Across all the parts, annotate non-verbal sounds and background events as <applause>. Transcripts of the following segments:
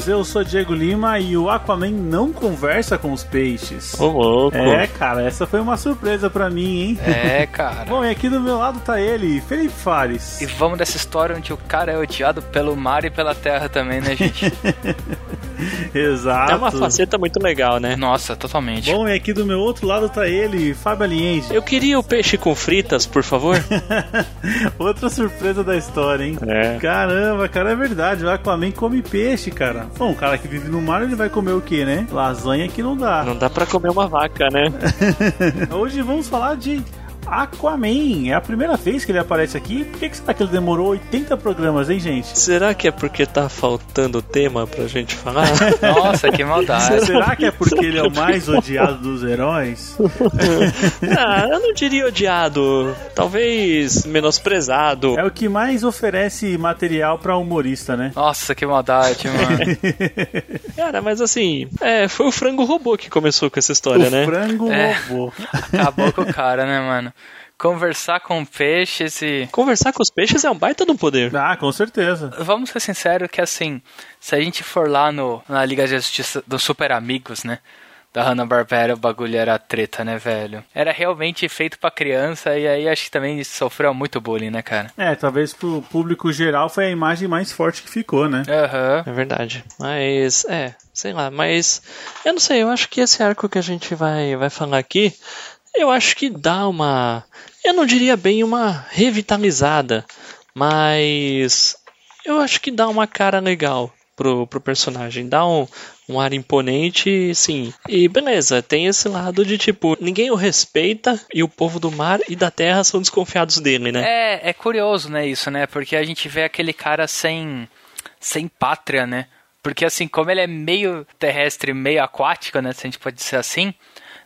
Vaqueiros, eu sou Diego Lima e o Aquaman não conversa com os peixes. Ô, louco. É, cara, essa foi uma surpresa para mim, hein? É, cara. <laughs> Bom, e aqui do meu lado tá ele, Felipe Fares. E vamos dessa história onde o cara é odiado pelo mar e pela terra também, né, gente? <laughs> <laughs> Exato. É uma faceta muito legal, né? Nossa, totalmente. Bom, e aqui do meu outro lado tá ele, Fábio Aliende. Eu queria o peixe com fritas, por favor. <laughs> Outra surpresa da história, hein? É. Caramba, cara, é verdade. O Aquaman come peixe, cara. Bom, o cara que vive no mar, ele vai comer o quê, né? Lasanha que não dá. Não dá pra comer uma vaca, né? <laughs> Hoje vamos falar de Aquaman. É a primeira vez que ele aparece aqui. Por que, que será que ele demorou 80 programas, hein, gente? Será que é porque tá faltando tema pra gente falar? <laughs> Nossa, que maldade. Será que é porque ele é o mais odiado dos heróis? <laughs> ah, eu não diria odiado. Talvez menosprezado. É o que mais oferece material pra humorista, né? Nossa, que maldade, mano. <laughs> Cara, mas assim, é, foi o frango robô que começou com essa história, o né? Frango É. robô. Acabou com o cara, né, mano? Conversar com peixes e. Conversar com os peixes é um baita de um poder. Ah, com certeza. Vamos ser sinceros que assim, se a gente for lá no, na Liga de Justiça dos Super Amigos, né? Da Hanna-Barbera, o bagulho era treta, né, velho? Era realmente feito pra criança e aí acho que também sofreu muito bullying, né, cara? É, talvez pro público geral foi a imagem mais forte que ficou, né? Aham. É verdade. Mas, é, sei lá, mas eu não sei, eu acho que esse arco que a gente vai, vai falar aqui, eu acho que dá uma. Eu não diria bem uma revitalizada, mas eu acho que dá uma cara legal pro, pro personagem. Dá um, um ar imponente, sim. E beleza, tem esse lado de tipo, ninguém o respeita e o povo do mar e da terra são desconfiados dele, né? É, é curioso, né, isso, né? Porque a gente vê aquele cara sem, sem pátria, né? Porque assim, como ele é meio terrestre, meio aquático, né? Se a gente pode dizer assim,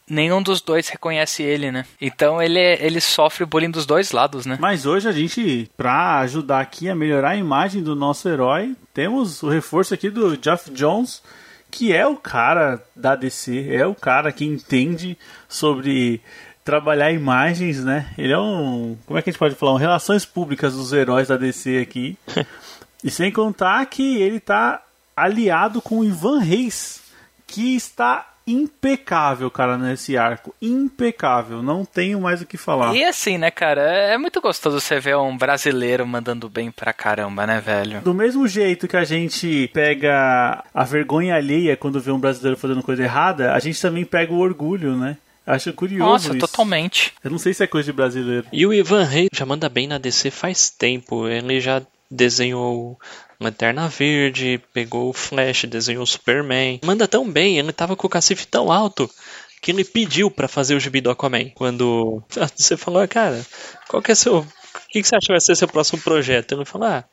nenhum dos dois reconhece ele, né? Então ele, é- ele sofre bullying dos dois lados, né? Mas hoje a gente, pra ajudar aqui a melhorar a imagem do nosso herói, temos o reforço aqui do Jeff Jones, que é o cara da DC, é o cara que entende sobre trabalhar imagens, né? Ele é um, como é que a gente pode falar, um relações públicas dos heróis da DC aqui. <laughs> e sem contar que ele tá aliado com o Ivan Reis, que está impecável, cara, nesse arco. Impecável, não tenho mais o que falar. E assim, né, cara? É muito gostoso você ver um brasileiro mandando bem pra caramba, né, velho? Do mesmo jeito que a gente pega a vergonha alheia quando vê um brasileiro fazendo coisa errada, a gente também pega o orgulho, né? Acho curioso Nossa, isso. totalmente. Eu não sei se é coisa de brasileiro. E o Ivan Reis já manda bem na DC faz tempo. Ele já desenhou Lanterna Verde, pegou o Flash, desenhou o Superman. Manda tão bem, ele tava com o cacife tão alto que ele pediu pra fazer o gibi do Aquaman. Quando <laughs> você falou, "Ah, cara, qual que é seu. O que, que você acha que vai ser seu próximo projeto? Ele falou, ah.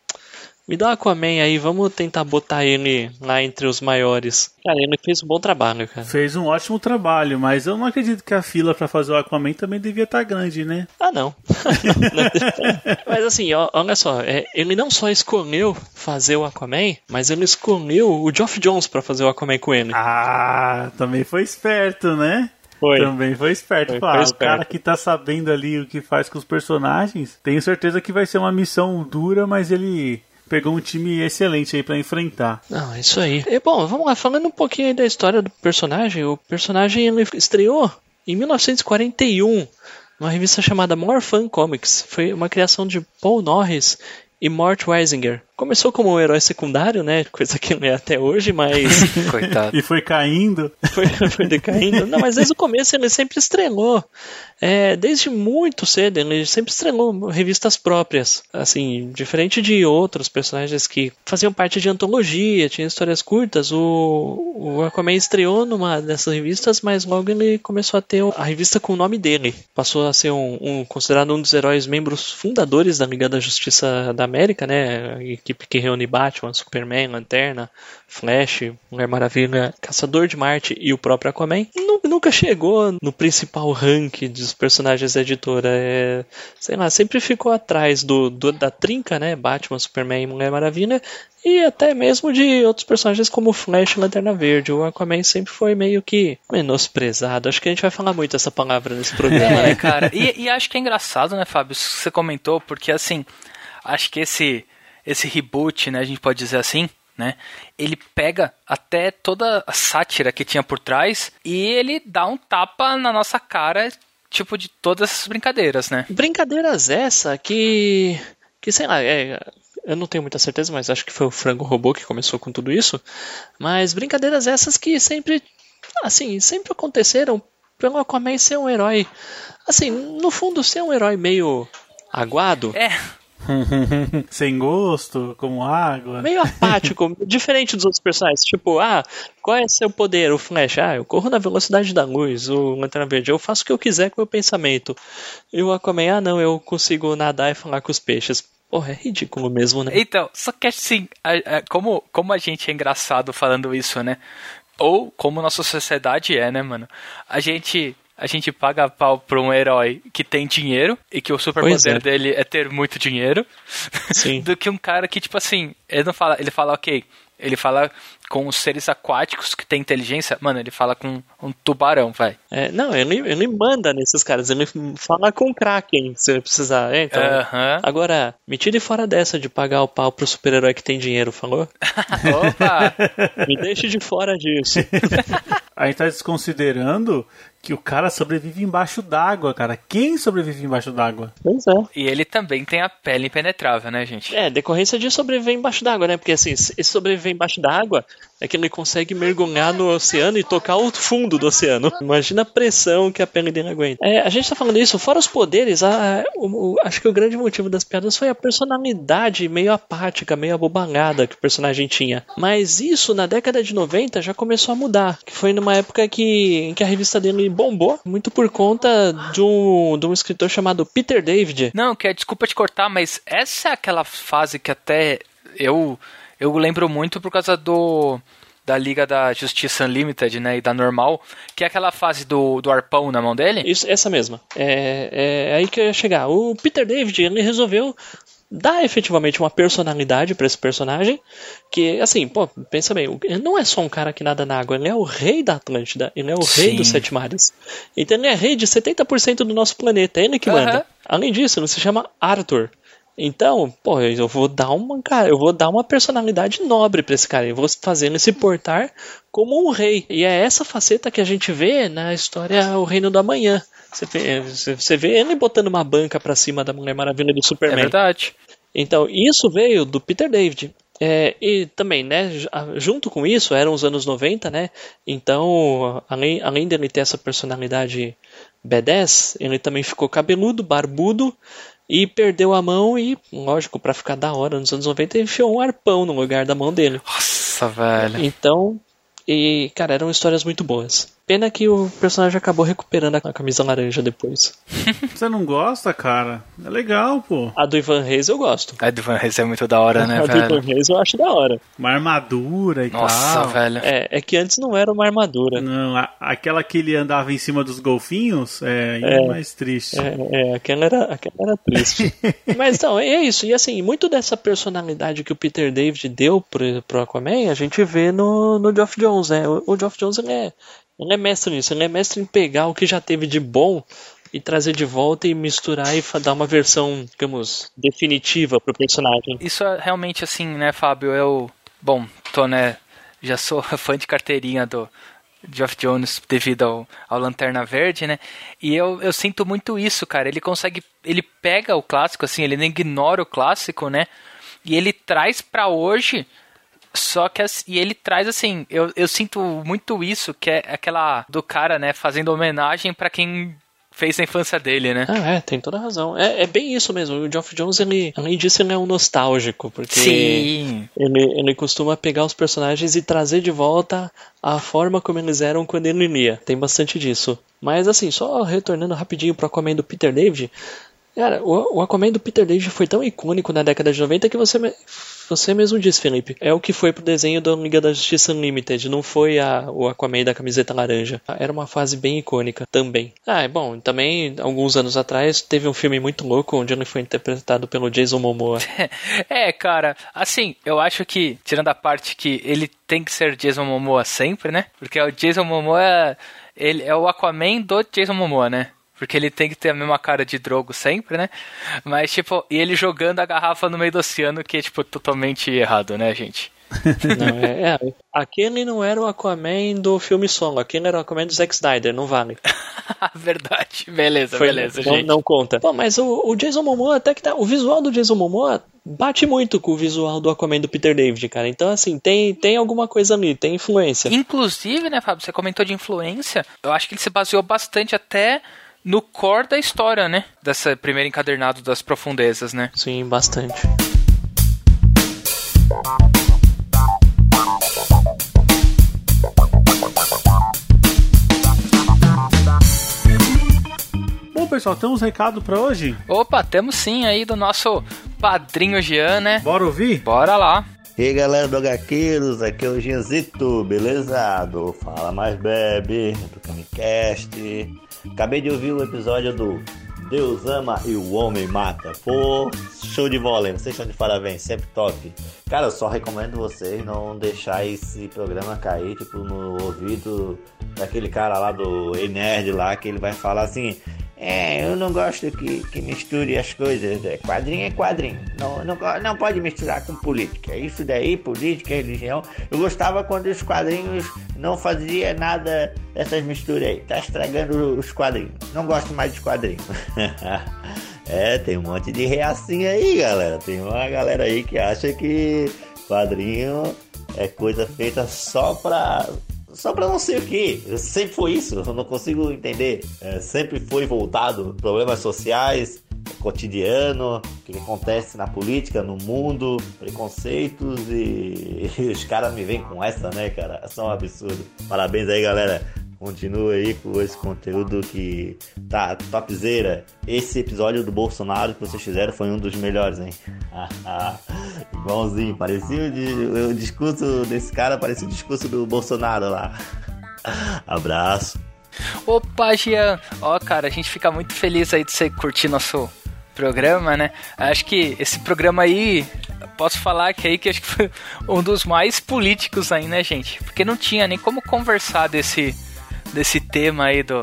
Me dá o Aquaman aí, vamos tentar botar ele lá entre os maiores. Cara, ele fez um bom trabalho, cara. Fez um ótimo trabalho, mas eu não acredito que a fila pra fazer o Aquaman também devia estar grande, né? Ah, não. <laughs> mas assim, olha só, é, ele não só escolheu fazer o Aquaman, mas ele escolheu o Geoff Jones pra fazer o Aquaman com ele. Ah, também foi esperto, né? Foi. Também foi esperto. Foi, Pá, foi O esperto. cara que tá sabendo ali o que faz com os personagens, tenho certeza que vai ser uma missão dura, mas ele pegou um time excelente aí pra enfrentar. Não, é isso aí. E, bom, vamos lá, falando um pouquinho aí da história do personagem. O personagem ele estreou em 1941 numa revista chamada More Fun Comics. Foi uma criação de Paul Norris e Mort Weisinger. Começou como um herói secundário, né? Coisa que não é até hoje, mas. <laughs> Coitado. E foi caindo. foi, foi decaindo. Não, mas desde o começo ele sempre estrelou. É, desde muito cedo, ele sempre estrelou revistas próprias. Assim, diferente de outros personagens que faziam parte de antologia, tinham histórias curtas, o, o Aquaman estreou numa dessas revistas, mas logo ele começou a ter a revista com o nome dele. Passou a ser um, um considerado um dos heróis membros fundadores da Liga da Justiça da América, né? A equipe que reúne Batman, Superman, Lanterna, Flash, Mulher Maravilha, Caçador de Marte e o próprio Aquaman. Nunca chegou no principal rank dos personagens da editora. É, sei lá, sempre ficou atrás do, do da trinca, né? Batman, Superman e Mulher Maravilha e até mesmo de outros personagens como Flash e Lanterna Verde. O Aquaman sempre foi meio que menosprezado. Acho que a gente vai falar muito essa palavra nesse programa, É, né? cara. E, e acho que é engraçado, né, Fábio? Isso que você comentou, porque assim, acho que esse, esse reboot, né, a gente pode dizer assim, né? Ele pega até toda a sátira que tinha por trás e ele dá um tapa na nossa cara, tipo, de todas essas brincadeiras, né? Brincadeiras essa que. que sei lá, é, eu não tenho muita certeza, mas acho que foi o Frango Robô que começou com tudo isso. Mas brincadeiras essas que sempre. assim, sempre aconteceram pelo Aquaman ser um herói. Assim, no fundo, ser um herói meio aguado. É, <laughs> Sem gosto, como água. Meio apático, <laughs> diferente dos outros personagens. Tipo, ah, qual é seu poder? O Flash, ah, eu corro na velocidade da luz. O Lanterna Verde, eu faço o que eu quiser com o meu pensamento. E o Aquaman, ah, não, eu consigo nadar e falar com os peixes. Porra, é ridículo mesmo, né? Então, só que assim, a- a- como, como a gente é engraçado falando isso, né? Ou como nossa sociedade é, né, mano? A gente. A gente paga pau pra um herói que tem dinheiro e que o Pois superpoder é. dele é ter muito dinheiro. Sim. <laughs> do que um cara que, tipo assim, ele não fala. Ele fala, ok. Ele fala com os seres aquáticos que tem inteligência. Mano, ele fala com um tubarão, vai. É, não, ele, ele manda nesses caras, ele fala com o Kraken se ele precisar. É, então, Aham. Agora, me tire fora dessa de pagar o pau pro super-herói que tem dinheiro, falou? <laughs> Opa! Me deixe de fora disso. <laughs> A gente tá desconsiderando que o cara sobrevive embaixo d'água, cara. Quem sobrevive embaixo d'água? Pois é. e ele também tem a pele impenetrável, né, gente? É, decorrência de sobreviver embaixo d'água, né? Porque assim, se sobreviver embaixo d'água é que ele consegue mergulhar no oceano e tocar o fundo do oceano. Imagina a pressão que a pele dele aguenta. É, a gente tá falando isso, fora os poderes, a- o- o- acho que o grande motivo das piadas foi a personalidade meio apática, meio abobalhada que o personagem tinha. Mas isso, na década de 90, já começou a mudar. Que foi numa época que, em que a revista dele bombou, muito por conta de um, de um escritor chamado Peter David. Não, que é, desculpa te cortar, mas essa é aquela fase que até eu eu lembro muito por causa do da Liga da Justiça Unlimited, né, e da Normal, que é aquela fase do, do arpão na mão dele. Isso, essa mesma. É, é aí que eu ia chegar. O Peter David, ele resolveu dar efetivamente uma personalidade pra esse personagem, que, assim, pô, pensa bem, ele não é só um cara que nada na água, ele é o rei da Atlântida, ele é o rei Sim. dos sete mares. Então ele é rei de 70% do nosso planeta, é ele que manda. Além disso, ele se chama Arthur. Então, pô, eu vou dar uma, cara, eu vou dar uma personalidade nobre pra esse cara. Eu vou fazer ele se portar como um rei. E é essa faceta que a gente vê na história O Reino do Amanhã. Você vê, você vê ele botando uma banca pra cima da Mulher Maravilha do É Superman. verdade. Então, isso veio do Peter David. É, e também, né, junto com isso, eram os anos 90, né? Então, além, além dele ter essa personalidade B10, ele também ficou cabeludo, barbudo e perdeu a mão e, lógico, pra ficar da hora nos anos 90, ele enfiou um arpão no lugar da mão dele. Nossa, velho. Então, e, cara, eram histórias muito boas. Pena que o personagem acabou recuperando a camisa laranja depois. <laughs> Você não gosta, cara? É legal, pô. A do Ivan Reis eu gosto. A do Van Reis é muito da hora, <laughs> né, a do Ivan velho? Reis eu acho da hora. Uma armadura e Nossa, tal. velho. É, é que antes não era uma armadura. Não, a- aquela que ele andava em cima dos golfinhos é ainda É. mais triste. É, é, aquela era, aquela era triste. <laughs> Mas então, é isso. E assim, muito dessa personalidade que o Peter David deu pro, pro Aquaman, a gente vê no, no Geoff Jones, né? O, o Geoff Jones, ele é, ele é mestre nisso. Ele é mestre em pegar o que já teve de bom e trazer de volta e misturar e dar uma versão, digamos, definitiva pro personagem. Isso é realmente assim, né, Fábio? Eu, bom, tô, né, já sou <laughs> fã de carteirinha do Geoff Jones devido ao, ao Lanterna Verde, né? E eu, eu sinto muito isso, cara. Ele consegue, ele pega o clássico, assim, ele não ignora o clássico, né? E ele traz pra hoje. Só que e ele traz assim, eu, eu sinto muito isso, que é aquela do cara, né, fazendo homenagem pra quem fez a infância dele, né? Ah, é, tem toda razão. É, é bem isso mesmo. O Geoff Jones, ele, além disso, ele é um nostálgico, porque Sim. ele, ele costuma pegar os personagens e trazer de volta a forma como eles eram quando ele lia. Tem bastante disso. Mas assim, só retornando rapidinho pro Aquaman do Peter David. Cara, o, o Aquaman do Peter David foi tão icônico na década de 90 que você, você mesmo disse, Felipe. É o que foi pro desenho da Liga da Justiça Unlimited, não foi a, o Aquaman da camiseta laranja. Era uma fase bem icônica também. Ah, é bom, também, alguns anos atrás, teve um filme muito louco onde ele foi interpretado pelo Jason Momoa. <laughs> É, cara, assim, eu acho que, tirando a parte que ele tem que ser Jason Momoa sempre, né? Porque o Jason Momoa, ele é o Aquaman do Jason Momoa, né? Porque ele tem que ter a mesma cara de drogo sempre, né? Mas, tipo, e ele jogando a garrafa no meio do oceano, que é, tipo, totalmente errado, né, gente? <laughs> Não, é, é, aquele não era o Aquaman do filme solo, aquele era o Aquaman do Zack Snyder, não vale. <laughs> Verdade. Beleza, Foi- beleza, não, gente. não conta. Pô, mas o, o Jason Momoa até que tá. O visual do Jason Momoa bate muito com o visual do Aquaman do Peter David, cara. Então, assim, tem, tem alguma coisa ali, tem influência. Inclusive, né, Fábio, você comentou de influência. Eu acho que ele se baseou bastante até no core da história, né? Dessa primeira encadernado das profundezas, né? Sim, bastante. Bom, pessoal, temos recado pra hoje? Opa, temos sim aí do nosso padrinho Jean, né? Bora ouvir? Bora lá. E aí galera do HQueiros, aqui é o Gianzito, beleza? Do Fala Mais Bebe, do Camicast. Acabei de ouvir o episódio do Deus Ama e o Homem Mata. Pô, show de bola, hein? vocês estão de parabéns, sempre top. Cara, eu só recomendo vocês não deixar esse programa cair, tipo, no ouvido daquele cara lá do Nerd lá, que ele vai falar assim... É, eu não gosto que, que misture as coisas. É, quadrinho é quadrinho. Não, não, não pode misturar com política. Isso daí, política, religião. Eu gostava quando os quadrinhos não fazia nada dessas misturas aí. Tá estragando os quadrinhos. Não gosto mais de quadrinhos. <laughs> é, tem um monte de reacinha aí, galera. Tem uma galera aí que acha que quadrinho é coisa feita só pra só pra não sei o que. Sempre foi isso, eu não consigo entender. É, sempre foi voltado problemas sociais, cotidiano, o que acontece na política, no mundo, preconceitos e, <laughs> e os caras me vêm com essa, né, cara? É só um absurdo. Parabéns aí, galera. Continua aí com esse conteúdo que tá topzera. Esse episódio do Bolsonaro que vocês fizeram foi um dos melhores, hein? <laughs> Igualzinho, parecia o, o discurso desse cara, parecia o discurso do Bolsonaro lá. <laughs> Abraço. Opa, Jean. Ó, cara, a gente fica muito feliz aí de você curtir nosso programa, né? Acho que esse programa aí, posso falar que aí que acho que foi um dos mais políticos aí, né, gente? Porque não tinha nem como conversar desse, desse tema aí do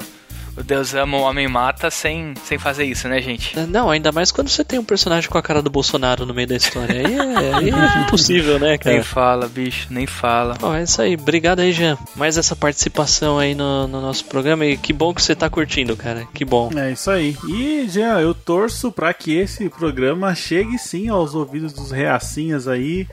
o Deus ama, o homem mata sem, sem fazer isso, né, gente? Não, ainda mais quando você tem um personagem com a cara do Bolsonaro no meio da história. Aí é, aí <laughs> é impossível, né, cara? Nem fala, bicho, nem fala. Bom, é isso aí. Obrigado aí, Jean. Mais essa participação aí no, no nosso programa. E que bom que você tá curtindo, cara. Que bom. É isso aí. E, Jean, eu torço pra que esse programa chegue sim aos ouvidos dos reacinhas aí,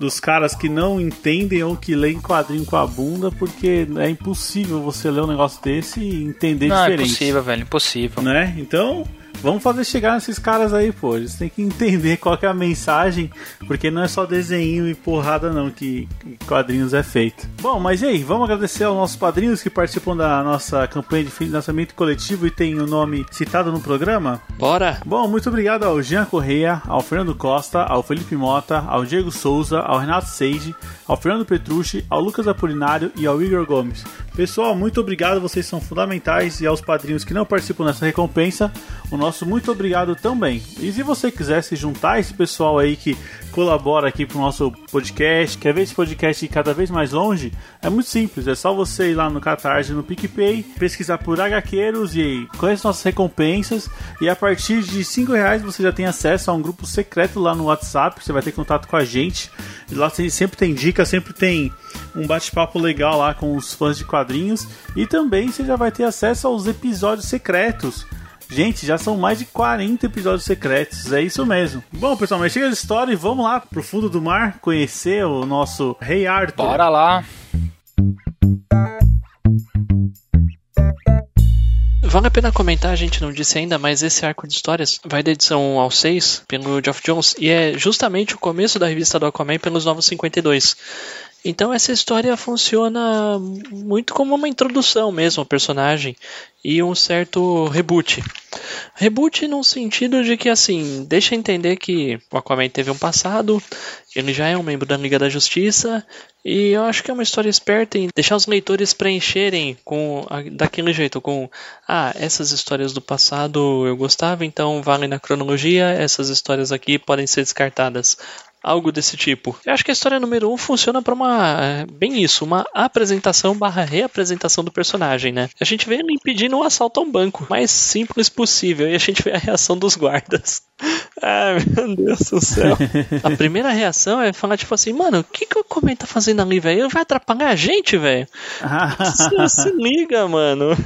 dos caras que não entendem ou que leem quadrinho com a bunda, porque é impossível você ler um negócio desse e entender Não, é impossível, velho, impossível. Né? Então, vamos fazer chegar nesses caras aí, pô. Eles têm que entender qual que é a mensagem, porque não é só desenho e porrada não que que quadrinhos é feito. Bom, mas e aí, vamos agradecer aos nossos padrinhos que participam da nossa campanha de financiamento coletivo e tem o nome citado no programa? Bora! Bom, muito obrigado ao Jean Correia, ao Fernando Costa, ao Felipe Mota, ao Diego Souza, ao Renato Seide, ao Fernando Petrucci, ao Lucas Apolinário e ao Igor Gomes. Pessoal, muito obrigado, vocês são fundamentais. E aos padrinhos que não participam dessa recompensa, o nosso muito obrigado também. E se você quiser se juntar esse pessoal aí que colabora aqui pro nosso podcast, quer ver esse podcast ir cada vez mais longe, é muito simples, é só você ir lá no Catarse, no PicPay, pesquisar por HQueiros e conhecer nossas recompensas. E a partir de 5 reais você já tem acesso a um grupo secreto lá no WhatsApp, você vai ter contato com a gente, e lá sempre tem dicas, sempre tem um bate-papo legal lá com os fãs de quadrinhos e também você já vai ter acesso aos episódios secretos Gente, já são mais de 40 episódios secretos, é isso mesmo. Bom, pessoal, mas chega de história e vamos lá pro fundo do mar conhecer o nosso Rei Arthur. Bora lá. Vale a pena comentar, a gente não disse ainda, mas esse arco de histórias vai da edição 1 ao 6 pelo Geoff Jones e é justamente o começo da revista do Aquaman pelos Novos 52. Então essa história funciona muito como uma introdução mesmo ao personagem e um certo reboot. Reboot no sentido de que assim, deixa entender que o Aquaman teve um passado, ele já é um membro da Liga da Justiça e eu acho que é uma história esperta em deixar os leitores preencherem com daquele jeito, com ah, essas histórias do passado eu gostava, então valem na cronologia, essas histórias aqui podem ser descartadas algo desse tipo. Eu acho que a história número 1 um funciona para uma é, bem isso, uma apresentação barra reapresentação do personagem, né? A gente vê ele impedindo um assalto a um banco, mais simples possível, e a gente vê a reação dos guardas. <laughs> Ai, meu Deus do céu. <laughs> A primeira reação é falar, tipo assim, mano, o que, que o Aquaman tá fazendo ali, velho? Ele vai atrapalhar a gente, velho? <laughs> se, se liga, mano.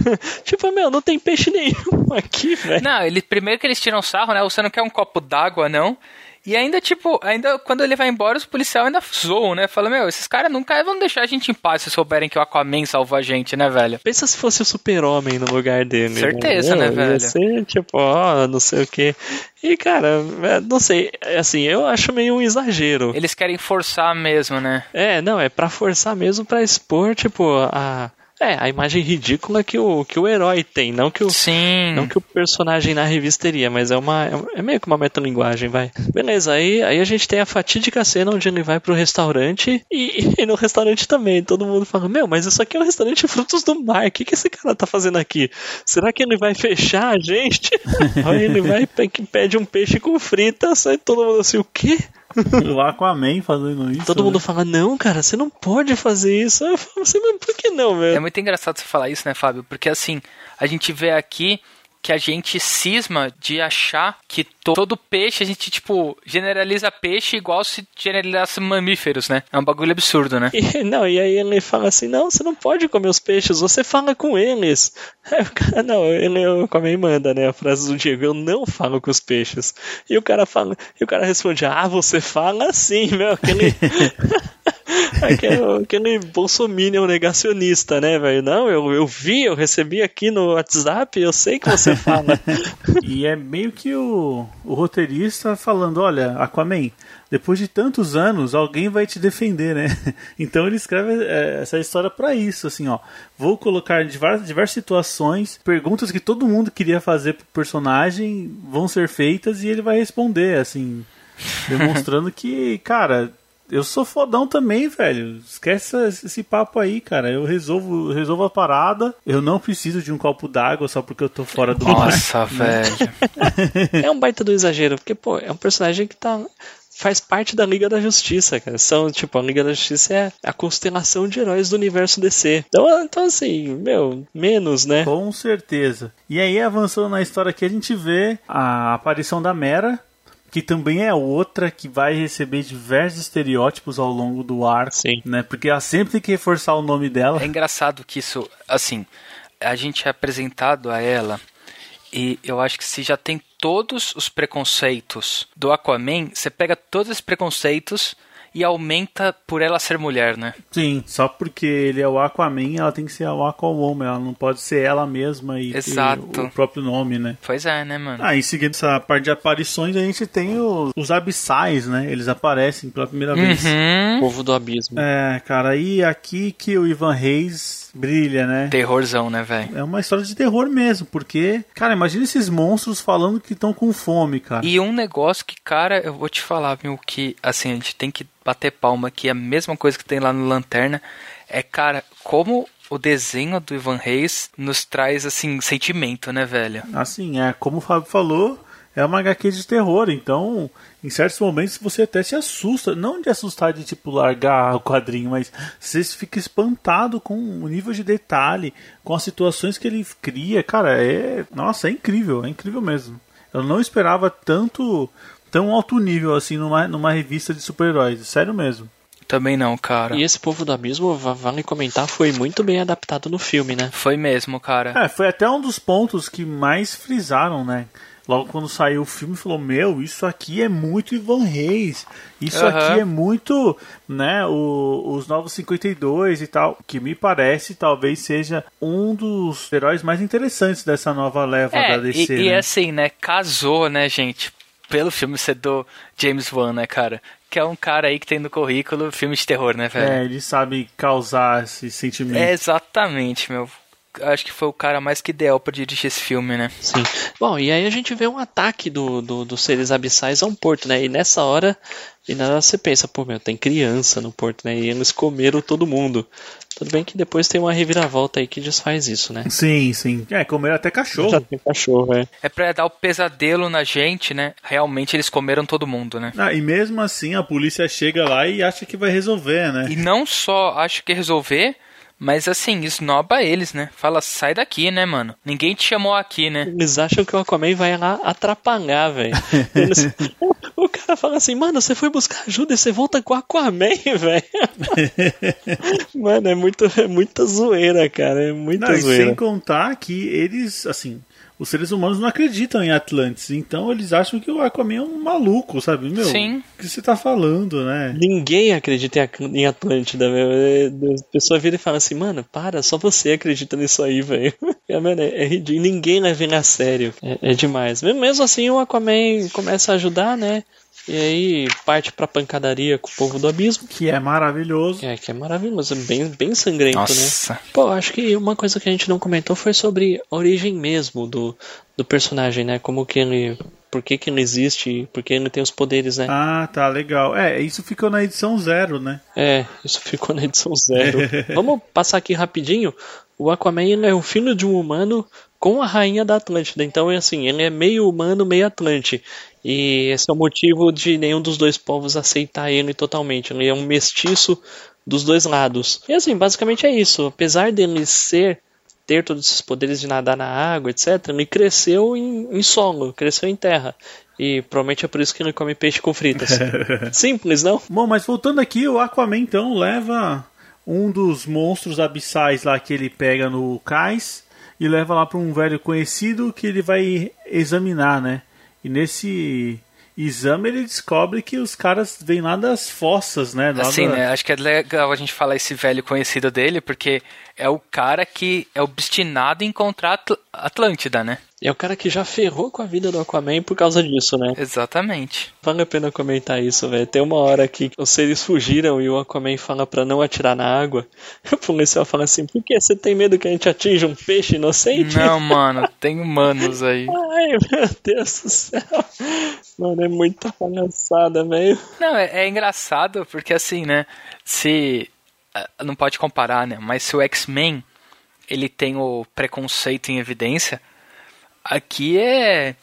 tipo, meu, não tem peixe nenhum aqui, velho. Não, ele, primeiro que eles tiram sarro, né? Você não quer um copo d'água, não? E ainda, tipo, ainda quando ele vai embora, os policiais ainda zoam, né? Fala, meu, esses caras nunca vão deixar a gente em paz se souberem que o Aquaman salvou a gente, né, velho? Pensa se fosse o super-homem no lugar dele. Certeza, né, velho? Ia ser, tipo, ó, não sei o quê. E, cara, é, não sei, assim, eu acho meio um exagero. Eles querem forçar mesmo, né? É, não, é para forçar mesmo para expor, tipo, a é, a imagem ridícula que o, que o herói tem, não que o, Sim. não que o personagem na revista teria, mas é uma é, é meio que uma metalinguagem, vai. Beleza, aí, aí a gente tem a fatídica cena onde ele vai pro restaurante e, e no restaurante também, todo mundo fala, meu, mas isso aqui é um restaurante frutos do mar, o que, que esse cara tá fazendo aqui? Será que ele vai fechar a gente? <laughs> aí ele vai e pede um peixe com frita, sai todo mundo assim, o quê? <laughs> o Aquaman fazendo isso. Todo né? mundo fala, não, cara, você não pode fazer isso. Eu falo assim, mas por que não, velho? É muito engraçado você falar isso, né, Fábio? Porque assim, a gente vê aqui que a gente cisma de achar que todo peixe a gente, tipo, generaliza peixe igual se generalizasse mamíferos, né? É um bagulho absurdo, né? E, não, e aí ele fala assim: não, você não pode comer os peixes, você fala com eles. Aí <laughs> o cara, não, ele como aí manda, né? A frase do Diego: eu não falo com os peixes. E o cara fala, e o cara responde: ah, você fala assim, meu, aquele. <laughs> <laughs> aquele, aquele bolsominion negacionista, né, velho? Não, eu, eu vi, eu recebi aqui no WhatsApp, eu sei que você <laughs> fala. e é meio que o, o roteirista falando, olha, Aquaman, depois de tantos anos, alguém vai te defender, né? <laughs> Então ele escreve é, essa história para isso, assim, ó. Vou colocar diversas, diversas situações, perguntas que todo mundo queria fazer pro personagem vão ser feitas e ele vai responder, assim, demonstrando que, cara, eu sou fodão também, velho. Esquece esse papo aí, cara. Eu resolvo, resolvo a parada. Eu não preciso de um copo d'água só porque eu tô fora do Nossa, mar. velho. é um baita do exagero, porque, pô, é um personagem que tá faz parte da Liga da Justiça, cara. São, tipo, a Liga da Justiça é a constelação de heróis do universo DC. Então, então assim, meu, menos, né? Com certeza. E aí, avançando na história aqui, a gente vê a aparição da Mera, que também é outra que vai receber diversos estereótipos ao longo do arco, Sim. né? Porque ela sempre tem que reforçar o nome dela. É engraçado que isso, assim, a gente é apresentado a ela e eu acho que se já tem todos os preconceitos do Aquaman, você pega todos esses preconceitos e aumenta por ela ser mulher, né? Sim, só porque ele é o Aquaman, ela tem que ser o Aquawoman, ela não pode ser ela mesma e Exato. ter o próprio nome, né? Pois é, né, mano? Ah, em seguida essa parte de aparições, a gente tem os, os abissais, né? Eles aparecem pela primeira vez. Uhum. Povo do abismo. É, cara, e aqui que o Ivan Reis brilha, né? Terrorzão, né, velho? É uma história de terror mesmo, porque, cara, imagina esses monstros falando que estão com fome, cara. E um negócio que, cara, eu vou te falar, meu, que, assim, a gente tem que bater palma que a mesma coisa que tem lá no Lanterna é, cara, como o desenho do Ivan Reis nos traz, assim, sentimento, né, velho? Assim, é, como o Fábio falou, é uma HQ de terror, então em certos momentos você até se assusta, não de assustar de tipo largar o quadrinho, mas você fica espantado com o nível de detalhe, com as situações que ele cria, cara, é, nossa, é incrível, é incrível mesmo. Eu não esperava tanto tão alto nível assim numa, numa revista de super-heróis, sério mesmo. Também não, cara. E esse povo do abismo, va- vale comentar, foi muito bem adaptado no filme, né? Foi mesmo, cara. É, foi até um dos pontos que mais frisaram, né? Logo quando saiu o filme, falou: Meu, isso aqui é muito Ivan Reis. Isso Aham. aqui é muito, né? O, os Novos 52 e tal. Que me parece talvez seja um dos heróis mais interessantes dessa nova leva É, da DC. e, e né? assim, né, casou, né, gente, pelo filme ser do James Wan, né, cara? Que é um cara aí que tem no currículo filme de terror, né, velho? É, ele sabe causar esse sentimento. É, exatamente, meu. Acho que foi o cara mais que ideal pra dirigir esse filme, né? Sim. Bom, e aí a gente vê um ataque do, do- dos seres abissais a um porto, né? E nessa hora, e na hora você pensa, pô, meu, tem criança no porto, né? E eles comeram todo mundo. Tudo bem que depois tem uma reviravolta aí que desfaz isso, né? Sim, sim. É, comer até Já cachorro. tem cachorro, é. É pra dar o pesadelo na gente, né? Realmente eles comeram todo mundo, né? Ah, e mesmo assim a polícia chega lá e acha que vai resolver, né? E não só acho que resolver, mas assim, esnoba eles, né? Fala, sai daqui, né, mano? Ninguém te chamou aqui, né? Eles acham que o Aquaman vai lá atrapalhar, velho. Eles- <laughs> O cara fala assim, mano, você foi buscar ajuda e você volta com o Aquaman, <laughs> velho. <laughs> Mano, é, muito, é muita zoeira, cara. É muita Não, e zoeira. sem contar que eles, assim, os seres humanos não acreditam em Atlantis, então eles acham que o Aquaman é um maluco, sabe? Meu, Sim. o que você tá falando, né? Ninguém acredita em Atlântida, meu. É, A pessoa vira e fala assim, mano, para, só você acredita nisso aí, velho. <laughs> É, é, é ridículo. Ninguém leva ele a sério. É, é demais. Mesmo- Mesmo assim, o Aquaman começa a ajudar, né? E aí parte pra pancadaria com o povo do abismo. Que é maravilhoso. É, que é maravilhoso, bem, bem sangrento, né? Nossa. Pô, acho que uma coisa que a gente não comentou foi sobre a origem mesmo do, do personagem, né? Como que ele. Por que, que ele existe, por que ele tem os poderes, né? Ah, tá, legal. É, isso ficou na edição zero, né? É, isso ficou na edição zero. <laughs> Vamos passar aqui rapidinho. O Aquaman ele é o filho de um humano com a rainha da Atlântida. Então é assim, ele é meio humano, meio Atlante. E esse é o motivo de nenhum dos dois povos aceitar ele totalmente. Ele é um mestiço dos dois lados. E assim, basicamente é isso. Apesar dele ser ter todos esses poderes de nadar na água, etc., ele cresceu em, em solo, cresceu em terra. E provavelmente é por isso que ele come peixe com fritas. <laughs> Simples, não? Bom, mas voltando aqui, o Aquaman então leva um dos monstros abissais lá que ele pega no cais e leva lá para um velho conhecido que ele vai examinar, né? E nesse exame ele descobre que os caras vêm lá das fossas, né? Lá Assim, da- né? Acho que é legal a gente falar esse velho conhecido dele, porque é o cara que é obstinado em encontrar Atl- Atlântida, né? É o cara que já ferrou com a vida do Aquaman por causa disso, né? Exatamente. Vale a pena comentar isso, velho. Tem uma hora que os seres fugiram e o Aquaman fala pra não atirar na água. <laughs> O policial fala assim: por que você tem medo que a gente atinja um peixe inocente? Não, mano, tem humanos aí. <laughs> Ai, meu Deus do céu. Mano, é muita palhaçada, velho. Não, é, é engraçado porque assim, né? Se. Ah, Não pode comparar, né? Mas se o X-Men ele tem o preconceito em evidência, aqui é.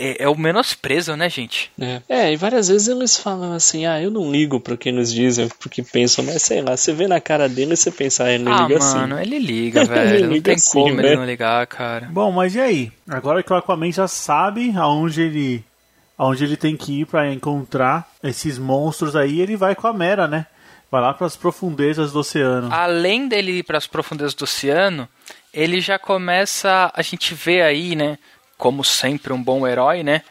É, é o menosprezo, né, gente? É. é, e várias vezes eles falam assim: ah, eu não ligo pro que eles dizem, pro que pensam, mas sei lá, você vê na cara dele e você pensa, ah, ele ah, liga mano, assim. ele <laughs> liga, velho. Ele não liga tem assim, como né? ele não ligar, cara. Bom, mas e aí? Agora que o Aquaman já sabe aonde ele, aonde ele tem que ir para encontrar esses monstros aí, ele vai com a Mera, né? Vai lá para as profundezas do oceano. Além dele ir para as profundezas do oceano, ele já começa. A gente vê aí, né? Como sempre, um bom herói, né?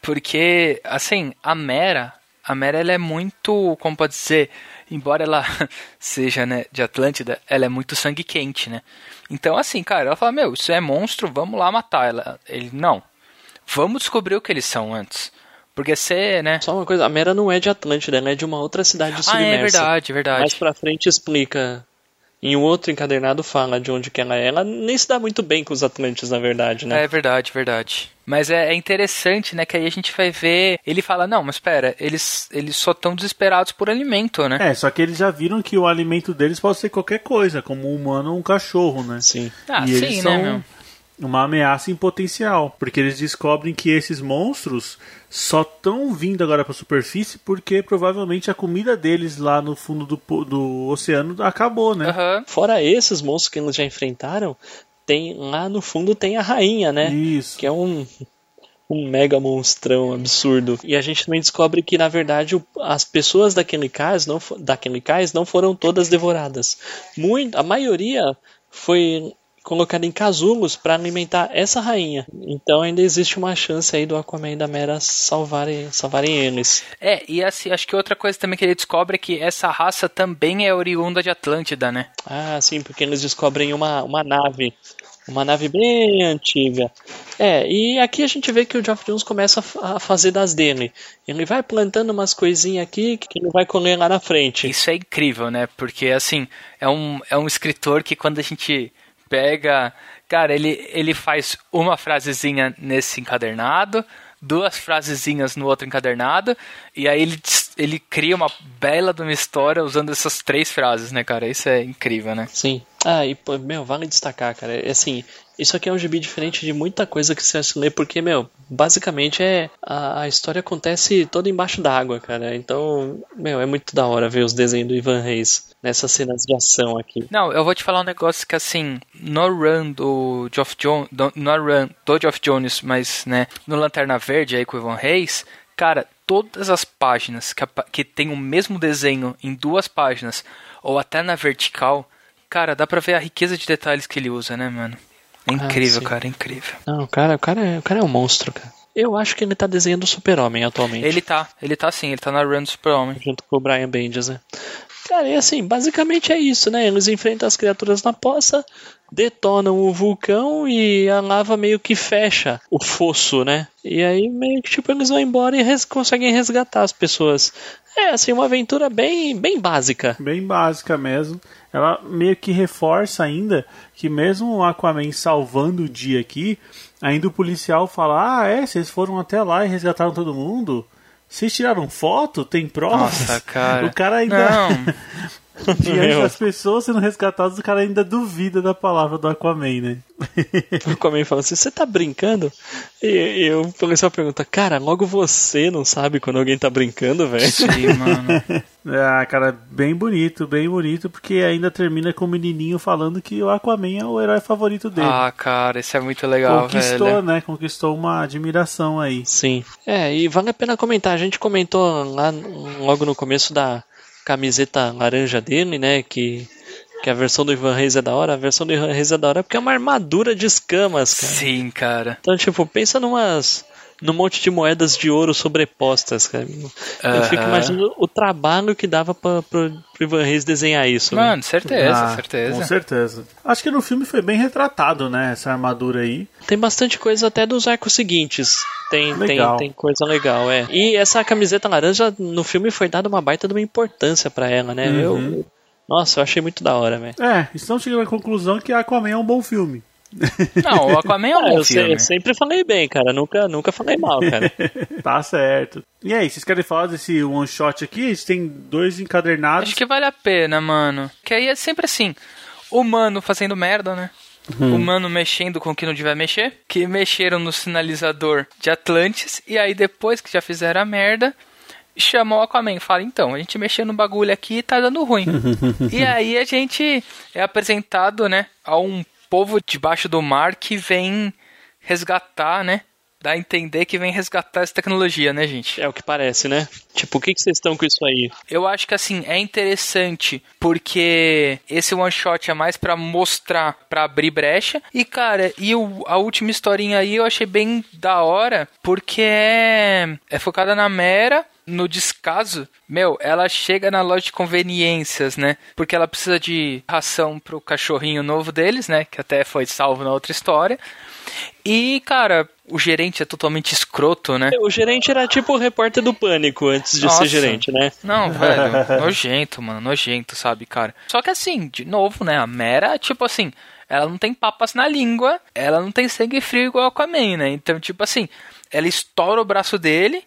Porque, assim, a Mera. A Mera, ela é muito. Como pode dizer? Embora ela <laughs> seja, né, de Atlântida, ela é muito sangue quente, né? Então, assim, cara, ela fala: Meu, isso é monstro, vamos lá matar. Ela, ele, não. Vamos descobrir o que eles são antes. Porque você, né? Só uma coisa, a Mera não é de Atlântida, ela é de uma outra cidade Ah, submersa. é verdade, verdade. Mais pra frente explica. Em um outro encadernado fala de onde que ela é. Ela nem se dá muito bem com os Atlantes, na verdade, né? É verdade, verdade. Mas é, é interessante, né? Que aí a gente vai ver. Ele fala, não, mas espera, eles, eles só estão desesperados por alimento, né? É, só que eles já viram que o alimento deles pode ser qualquer coisa, como um humano ou um cachorro, né? Sim. Ah, e sim, eles né, são meu? Uma ameaça em potencial, porque eles descobrem que esses monstros só estão vindo agora para a superfície porque provavelmente a comida deles lá no fundo do, do oceano acabou, né? Aham. Fora esses monstros que eles já enfrentaram, tem lá no fundo tem a rainha, né? Isso. Que é um, um mega monstrão absurdo. E a gente também descobre que, na verdade, as pessoas daquele cais não, daquele cais não foram todas devoradas. Muito, a maioria foi colocada em casulos para alimentar essa rainha. Então ainda existe uma chance aí do Aquaman e da Mera salvarem, salvarem eles. É, e assim, acho que outra coisa também que ele descobre é que essa raça também é oriunda de Atlântida, né? Ah, sim, porque eles descobrem uma, uma nave. Uma nave bem antiga. É, e aqui a gente vê que o Geoff Jones começa a fazer das dele. Ele vai plantando umas coisinhas aqui que ele vai colher lá na frente. Isso é incrível, né? Porque, assim, é um, é um escritor que quando a gente pega. Cara, ele, ele faz uma frasezinha nesse encadernado, duas frasezinhas no outro encadernado, e aí ele, ele cria uma bela de uma história usando essas três frases, né, cara? Isso é incrível, né? Sim. Ah, e, pô, meu, vale destacar, cara. É assim, isso aqui é um gibi diferente de muita coisa que você lê, porque, meu, basicamente é. A, a história acontece toda embaixo d'água, cara. Então, meu, é muito da hora ver os desenhos do Ivan Reis nessas cenas de ação aqui. Não, eu vou te falar um negócio que assim, no run do Geoff Jones, no run do Geoff Jones, mas né, no Lanterna Verde aí com o Ivan Reis, cara, todas as páginas que, que tem o mesmo desenho em duas páginas ou até na vertical, cara, dá pra ver a riqueza de detalhes que ele usa, né, mano? É incrível, sim. cara, é incrível. Não, o cara, o cara, é- o cara é um monstro, cara. Eu acho que ele tá desenhando o Super-Homem atualmente. Ele tá, ele tá assim, ele tá na run do Super-Homem. junto com o Brian Bendis, né? Cara, e assim, basicamente é isso, né? Eles enfrentam as criaturas na poça, detonam o vulcão e a lava meio que fecha o fosso, né? E aí meio que tipo eles vão embora e res- conseguem resgatar as pessoas. É assim, uma aventura bem, bem básica. Bem básica mesmo. Ela meio que reforça ainda que mesmo o Aquaman salvando o dia aqui, ainda o policial fala: Ah, é, vocês foram até lá e resgataram todo mundo? Vocês tiraram foto? Tem provas? Nossa, cara. <laughs> O cara ainda. Não. <laughs> <laughs> Diante das pessoas sendo resgatadas, o cara ainda duvida da palavra do Aquaman, né? <laughs> O Aquaman fala assim: Você tá brincando? E, e o policial pergunta: Cara, logo você não sabe quando alguém tá brincando, velho? Sim, mano. <laughs> Ah, cara, bem bonito, bem bonito, porque ainda termina com o menininho falando que o Aquaman é o herói favorito dele. Ah, cara, isso é muito legal, Conquistou, velho. né? Conquistou uma admiração aí. Sim. É, e vale a pena comentar. A gente comentou lá logo no começo da camiseta laranja dele, né? Que, que a versão do Ivan Reis é da hora. A versão do Ivan Reis é da hora porque é uma armadura de escamas, cara. Sim, cara. Então, tipo, pensa numas. Num monte de moedas de ouro sobrepostas, cara. Eu fico Aham. imaginando o trabalho que dava pra, pro, pro Ivan Reis desenhar isso. né? Mano, certeza, Ah, certeza. Com certeza. Acho que no filme foi bem retratado, né? Essa armadura aí. Tem bastante coisa até dos arcos seguintes. Tem, tem, Legal. tem coisa legal, é. E essa camiseta laranja no filme foi dada uma baita de uma importância pra ela, né? Uhum. Eu, nossa, eu achei muito da hora, velho. É, estamos chegando à conclusão que Aquaman é um bom filme. <laughs> Não, o Aquaman é um Ah, bom eu, sei- filme. eu sempre falei bem, cara. Nunca, nunca falei mal, cara. <laughs> tá certo. E aí, vocês querem falar desse one shot aqui? A gente tem dois encadernados. Acho que vale a pena, mano. Que aí é sempre assim. Humano fazendo merda, né? Humano mexendo com o que não devia mexer. Que mexeram no sinalizador de Atlantis. E aí depois que já fizeram a merda, chamou o Aquaman. Fala, então, a gente mexeu no bagulho aqui e tá dando ruim. <laughs> e aí a gente é apresentado, né, a um povo debaixo do mar que vem resgatar, né? Dá a entender que vem resgatar essa tecnologia, né, gente? É o que parece, né? Tipo, o que, que vocês estão com isso aí? Eu acho que assim é interessante porque esse one shot é mais pra mostrar, pra abrir brecha. E cara, e o- a última historinha aí eu achei bem da hora porque é, é focada na Mera. No descaso, meu, ela chega na loja de conveniências, né? Porque ela precisa de ração pro cachorrinho novo deles, né? Que até foi salvo na outra história. E, cara, o gerente é totalmente escroto, né? O gerente era tipo o repórter do pânico antes de Nossa. ser gerente, né? Não, <laughs> velho, nojento, mano, nojento, sabe, cara? Só que assim, de novo, né, a Mera, tipo assim, ela não tem papas na língua, ela não tem sangue frio igual a Aquaman, né? Então, tipo assim, ela estoura o braço dele,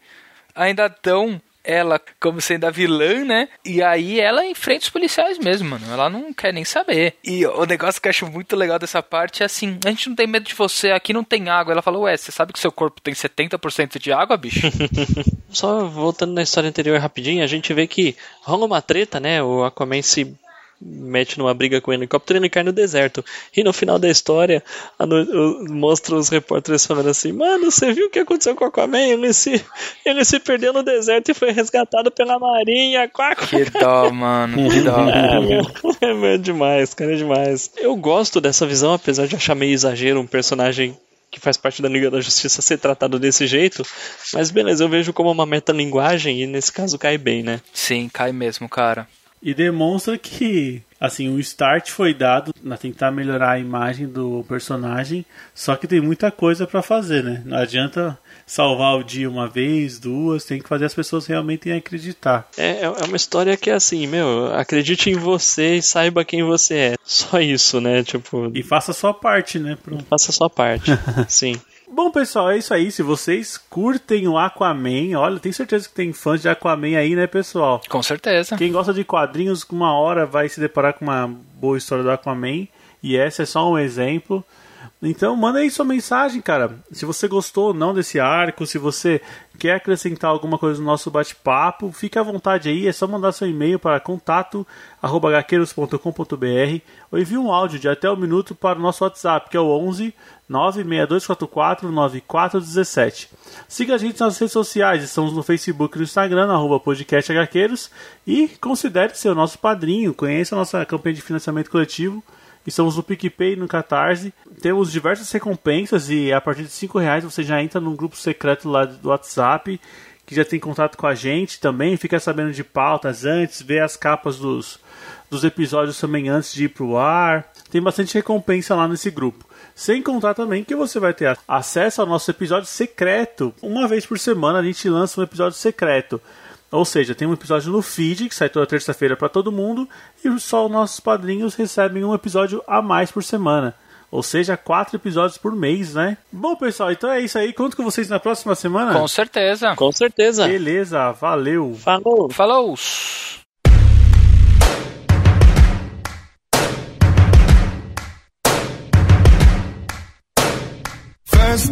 ainda dão ela como sendo a vilã, né? E aí ela enfrenta os policiais mesmo, mano. Ela não quer nem saber. E o negócio que eu acho muito legal dessa parte é assim: a gente não tem medo de você, aqui não tem água. Ela falou, ué, você sabe que seu corpo tem 70% de água, bicho? <laughs> Só voltando na história anterior rapidinho, a gente vê que rola uma treta, né? O Aquaman se mete numa briga com o helicóptero e ele cai no deserto. E no final da história, no, mostra os repórteres falando assim: Mano, você viu o que aconteceu com o Aquaman? Ele se, ele se perdeu no deserto e foi resgatado pela Marinha. Que dó, mano. Que dó. <laughs> É, é, meu, é demais, cara, é demais. Eu gosto dessa visão, apesar de achar meio exagero um personagem que faz parte da Liga da Justiça ser tratado desse jeito, mas beleza, eu vejo como uma metalinguagem e nesse caso cai bem, né? Sim, cai mesmo, cara. E demonstra que, assim, o start foi dado na tentar melhorar a imagem do personagem, só que tem muita coisa para fazer, né? Não adianta salvar o dia uma vez, duas, tem que fazer as pessoas realmente acreditar. É, é uma história que é assim, meu, acredite em você e saiba quem você é. Só isso, né? Tipo. E faça a sua parte, né? Pronto. Faça a sua parte. <laughs> Sim. Bom, pessoal, é isso aí. Se vocês curtem o Aquaman, olha, tenho certeza que tem fãs de Aquaman aí, né, pessoal? Com certeza. Quem gosta de quadrinhos, uma hora vai se deparar com uma boa história do Aquaman. E essa é só um exemplo. Então manda aí sua mensagem, cara. Se você gostou ou não desse arco, se você quer acrescentar alguma coisa no nosso bate-papo, fique à vontade aí, é só mandar seu e-mail para contato@gaqueiros.com.br ou envie um áudio de até um minuto para o nosso WhatsApp, que é o 11 96244 9417. Siga a gente nas redes sociais, estamos no Facebook e no Instagram, arroba podcast e considere ser o nosso padrinho, conheça a nossa campanha de financiamento coletivo Estamos no PicPay no Catarse. Temos diversas recompensas e a partir de 5 reais você já entra num grupo secreto lá do WhatsApp que já tem contato com a gente também, fica sabendo de pautas antes, vê as capas dos, dos episódios também antes de ir pro ar. Tem bastante recompensa lá nesse grupo. Sem contar também que você vai ter acesso ao nosso episódio secreto. Uma vez por semana a gente lança um episódio secreto. Ou seja, tem um episódio no feed que sai toda terça-feira para todo mundo e só os nossos padrinhos recebem um episódio a mais por semana. Ou seja, quatro episódios por mês, né? Bom, pessoal, então é isso aí. Conto com vocês na próxima semana. Com certeza. Com certeza. Beleza, valeu. Falou. Falou. First